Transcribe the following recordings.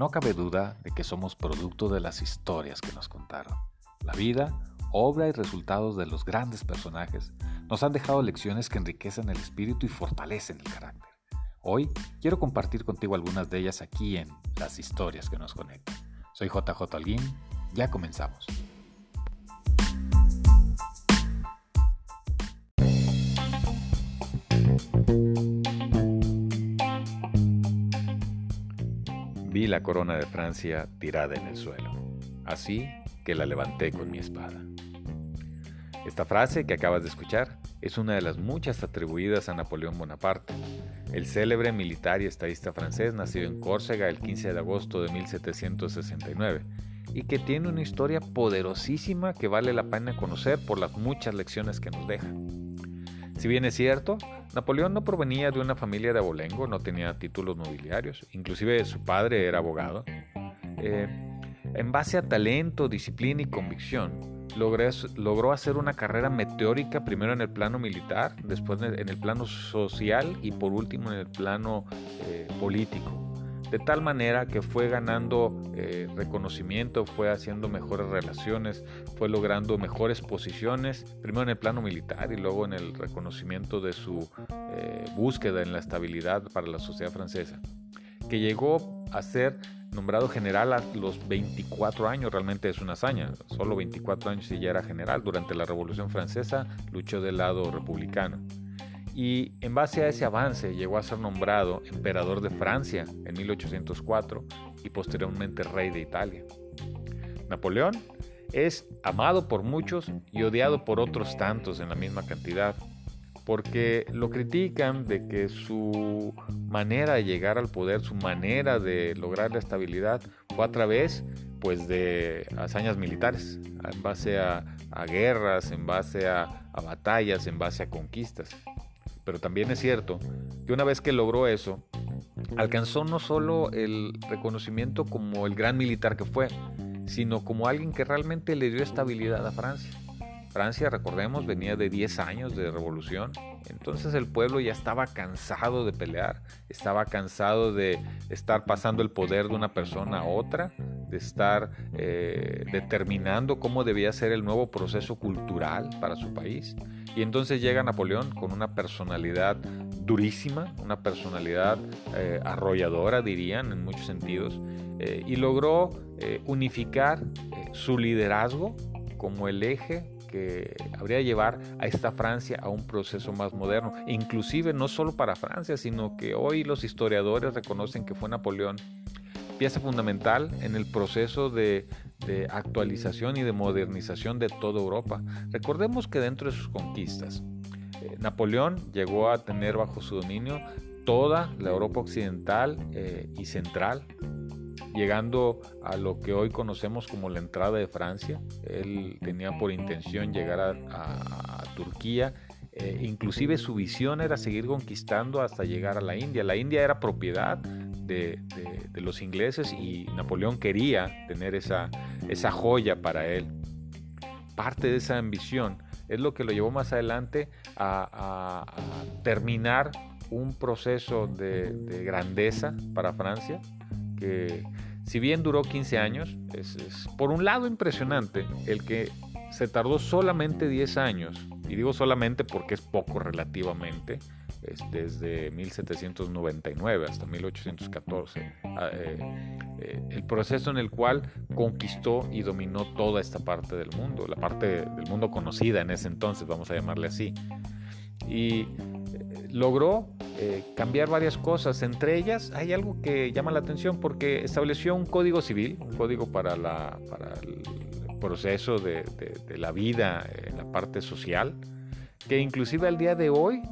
No cabe duda de que somos producto de las historias que nos contaron. La vida, obra y resultados de los grandes personajes nos han dejado lecciones que enriquecen el espíritu y fortalecen el carácter. Hoy quiero compartir contigo algunas de ellas aquí en Las historias que nos conectan. Soy JJ Alguín, ya comenzamos. La corona de Francia tirada en el suelo, así que la levanté con mi espada. Esta frase que acabas de escuchar es una de las muchas atribuidas a Napoleón Bonaparte, el célebre militar y estadista francés nacido en Córcega el 15 de agosto de 1769 y que tiene una historia poderosísima que vale la pena conocer por las muchas lecciones que nos deja. Si bien es cierto, Napoleón no provenía de una familia de abolengo, no tenía títulos nobiliarios, inclusive su padre era abogado. Eh, en base a talento, disciplina y convicción, logró hacer una carrera meteórica primero en el plano militar, después en el plano social y por último en el plano eh, político de tal manera que fue ganando eh, reconocimiento, fue haciendo mejores relaciones, fue logrando mejores posiciones, primero en el plano militar y luego en el reconocimiento de su eh, búsqueda en la estabilidad para la sociedad francesa, que llegó a ser nombrado general a los 24 años, realmente es una hazaña, solo 24 años y ya era general, durante la Revolución Francesa luchó del lado republicano y en base a ese avance llegó a ser nombrado emperador de Francia en 1804 y posteriormente rey de Italia. Napoleón es amado por muchos y odiado por otros tantos en la misma cantidad, porque lo critican de que su manera de llegar al poder, su manera de lograr la estabilidad fue a través pues de hazañas militares, en base a, guerras, en base a batallas, en base a conquistas. Pero también es cierto que una vez que logró eso, alcanzó no solo el reconocimiento como el gran militar que fue, sino como alguien que realmente le dio estabilidad a Francia. Francia, recordemos, venía de 10 años de revolución, entonces el pueblo ya estaba cansado de pelear, estaba cansado de estar pasando el poder de una persona a otra, de estar eh, determinando cómo debía ser el nuevo proceso cultural para su país. Y entonces llega Napoleón con una personalidad durísima, una personalidad eh, arrolladora, dirían en muchos sentidos, eh, y logró unificar su liderazgo como el eje que habría de llevar a esta Francia a un proceso más moderno, inclusive no solo para Francia, sino que hoy los historiadores reconocen que fue Napoleón pieza fundamental en el proceso de, actualización y de modernización de toda Europa. Recordemos que dentro de sus conquistas, eh, Napoleón llegó a tener bajo su dominio toda la Europa occidental eh, y central, llegando a lo que hoy conocemos como la entrada de Francia. Él tenía por intención llegar a, Turquía. Eh, inclusive su visión era seguir conquistando hasta llegar a la India. La India era propiedad de, los ingleses y Napoleón quería tener esa, esa joya para él. Parte de esa ambición es lo que lo llevó más adelante a, terminar un proceso de, de, grandeza para Francia, que si bien duró 15 años, es, por un lado impresionante el que se tardó solamente 10 años, y digo solamente porque es poco relativamente, es desde 1799 hasta 1814, ah, eh, eh, el proceso en el cual conquistó y dominó toda esta parte del mundo, la parte del mundo conocida en ese entonces, vamos a llamarle así. Y logró eh, cambiar varias cosas. Entre ellas hay algo que llama la atención porque estableció un código civil, un código para, el proceso de, la vida en la parte social, que inclusive al día de hoy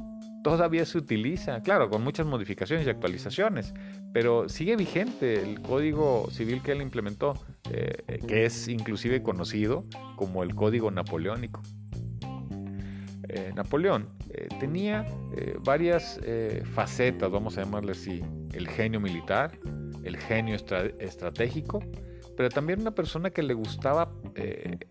todavía se utiliza, claro, con muchas modificaciones y actualizaciones, pero sigue vigente el código civil que él implementó, eh, que es inclusive conocido como el código napoleónico. Eh, Napoleón eh, tenía eh, varias facetas, vamos a llamarle así, el genio militar, el genio estratégico, pero también una persona que le gustaba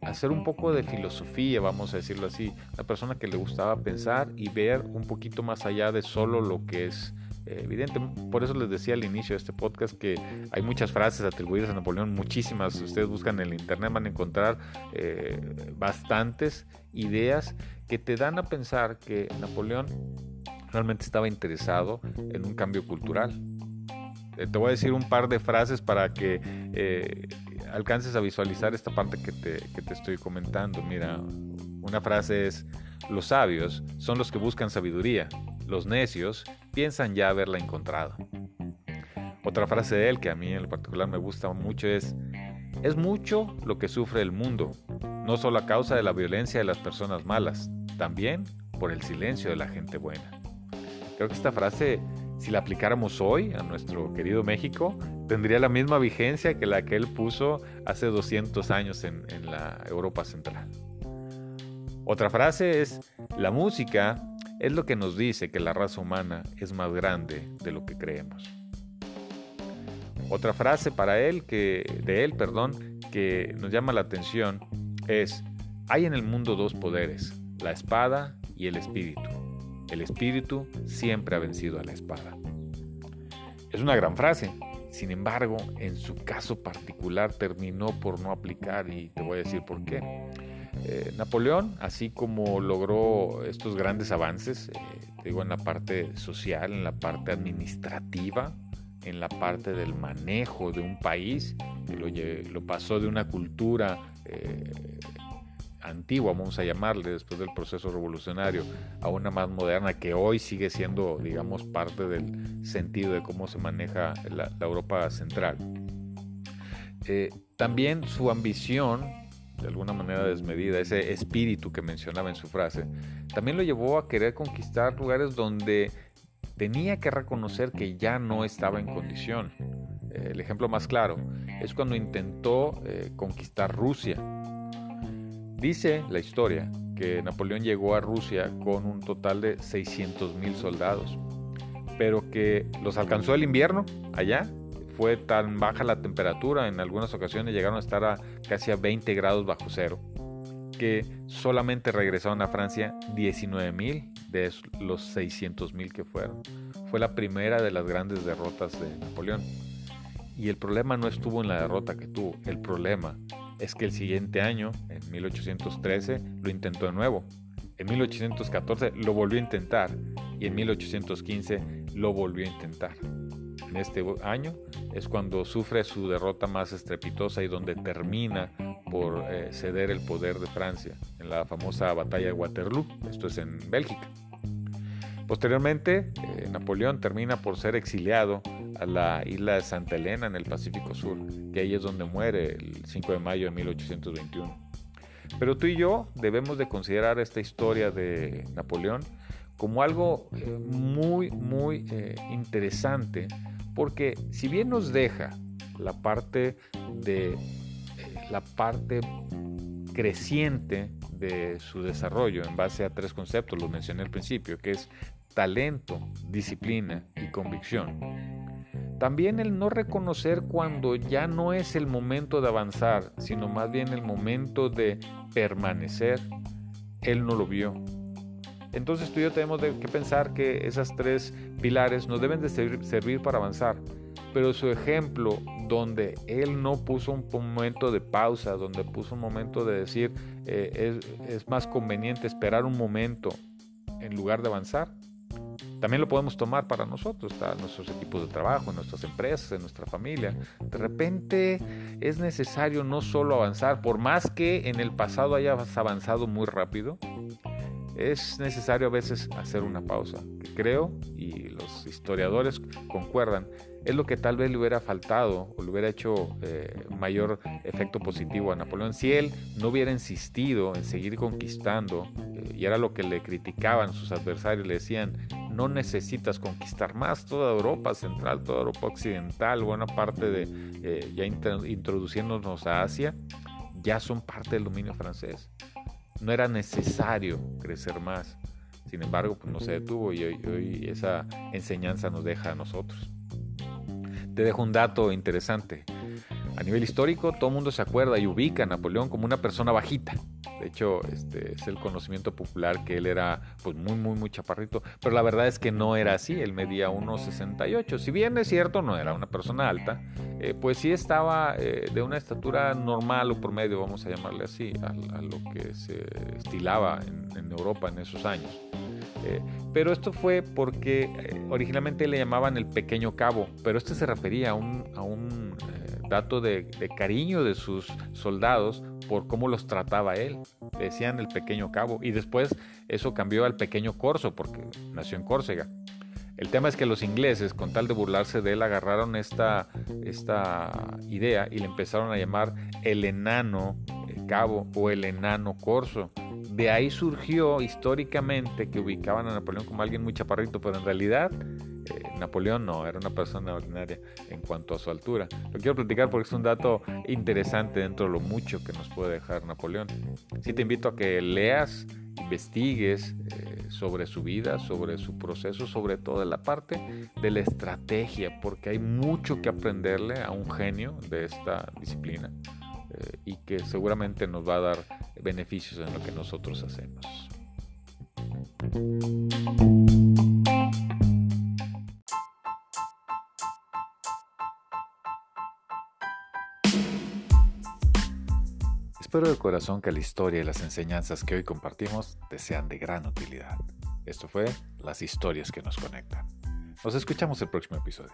hacer un poco de filosofía, vamos a decirlo así, una persona que le gustaba pensar y ver un poquito más allá de solo lo que es evidente. Por eso les decía al inicio de este podcast que hay muchas frases atribuidas a Napoleón, muchísimas. Si ustedes buscan en el internet van a encontrar eh, bastantes ideas que te dan a pensar que Napoleón realmente estaba interesado en un cambio cultural. Eh, te voy a decir un par de frases para que eh, alcances a visualizar esta parte que te, que te estoy comentando. Mira, una frase es, los sabios son los que buscan sabiduría, los necios piensan ya haberla encontrado. Otra frase de él que a mí en particular me gusta mucho es, es mucho lo que sufre el mundo, no solo a causa de la violencia de las personas malas, también por el silencio de la gente buena. Creo que esta frase, si la aplicáramos hoy a nuestro querido México, tendría la misma vigencia que la que él puso hace 200 años en, en la Europa Central. Otra frase es, la música es lo que nos dice que la raza humana es más grande de lo que creemos. Otra frase para él que de él, perdón, que nos llama la atención es hay en el mundo dos poderes, la espada y el espíritu. El espíritu siempre ha vencido a la espada. Es una gran frase. Sin embargo, en su caso particular terminó por no aplicar y te voy a decir por qué. Eh, Napoleón, así como logró estos grandes avances, eh, digo, en la parte social, en la parte administrativa, en la parte del manejo de un país, lo, pasó de una cultura eh, antigua, vamos a llamarle, después del proceso revolucionario, a una más moderna que hoy sigue siendo, digamos, parte del sentido de cómo se maneja la, Europa central. también su ambición de alguna manera desmedida, ese espíritu que mencionaba en su frase, también lo llevó a querer conquistar lugares donde tenía que reconocer que ya no estaba en condición. Eh, el ejemplo más claro es cuando intentó eh, conquistar Rusia. Dice la historia que Napoleón llegó a Rusia con un total de 600 mil soldados, pero que los alcanzó el invierno allá fue tan baja la temperatura, en algunas ocasiones llegaron a estar a casi a 20 grados bajo cero, que solamente regresaron a Francia 19 mil de los 600 mil que fueron. Fue la primera de las grandes derrotas de Napoleón. Y el problema no estuvo en la derrota que tuvo, el problema es que el siguiente año, en 1813, lo intentó de nuevo. En 1814 lo volvió a intentar y en 1815 lo volvió a intentar en este año es cuando sufre su derrota más estrepitosa y donde termina por eh, ceder el poder de Francia en la famosa batalla de Waterloo, esto es en Bélgica. Posteriormente, eh, Napoleón termina por ser exiliado a la isla de Santa Elena en el Pacífico Sur, que ahí es donde muere el 5 de mayo de 1821. Pero tú y yo debemos de considerar esta historia de Napoleón como algo eh, muy, muy interesante porque si bien nos deja la parte de eh, la parte creciente de su desarrollo en base a tres conceptos, los mencioné al principio, que es talento, disciplina y convicción. También el no reconocer cuando ya no es el momento de avanzar, sino más bien el momento de permanecer, él no lo vio. Entonces tú y yo tenemos que pensar que esas tres pilares nos deben de servir, para avanzar. Pero su ejemplo, donde él no puso un momento de pausa, donde puso un momento de decir eh, es, más conveniente esperar un momento en lugar de avanzar, también lo podemos tomar para nosotros, en nuestros equipos de trabajo, en nuestras empresas, en nuestra familia. De repente es necesario no solo avanzar, por más que en el pasado hayas avanzado muy rápido, es necesario a veces hacer una pausa, que creo, y los historiadores concuerdan, es lo que tal vez le hubiera faltado o le hubiera hecho eh, mayor efecto positivo a Napoleón. Si él no hubiera insistido en seguir conquistando, eh, y era lo que le criticaban sus adversarios, le decían, no necesitas conquistar más toda Europa central, toda Europa occidental, buena parte de eh, ya introduciéndonos a Asia, ya son parte del dominio francés no era necesario crecer más. Sin embargo, pues no se detuvo y hoy, esa enseñanza nos deja a nosotros. Te dejo un dato interesante. A nivel histórico, todo el mundo se acuerda y ubica a Napoleón como una persona bajita. De hecho, este es el conocimiento popular que él era pues muy, muy, muy chaparrito. Pero la verdad es que no era así. Él medía 1,68. Si bien es cierto, no era una persona alta, eh, pues sí estaba eh, de una estatura normal o promedio, vamos a llamarle así, a, lo que se estilaba en, Europa en esos años. Eh, pero esto fue porque originalmente le llamaban el pequeño cabo, pero este se refería a un, a un dato de, cariño de sus soldados por cómo los trataba él. decían el pequeño cabo y después eso cambió al pequeño corso porque nació en Córcega. El tema es que los ingleses, con tal de burlarse de él, agarraron esta, esta idea y le empezaron a llamar el enano cabo o el enano corso. De ahí surgió históricamente que ubicaban a Napoleón como alguien muy chaparrito, pero en realidad eh, Napoleón no, era una persona ordinaria en cuanto a su altura. Lo quiero platicar porque es un dato interesante dentro de lo mucho que nos puede dejar Napoleón. Sí te invito a que leas, investigues eh, sobre su vida, sobre su proceso, sobre todo la parte de la estrategia, porque hay mucho que aprenderle a un genio de esta disciplina eh, y que seguramente nos va a dar beneficios en lo que nosotros hacemos. Espero de corazón que la historia y las enseñanzas que hoy compartimos te sean de gran utilidad. Esto fue Las historias que nos conectan. Nos escuchamos el próximo episodio.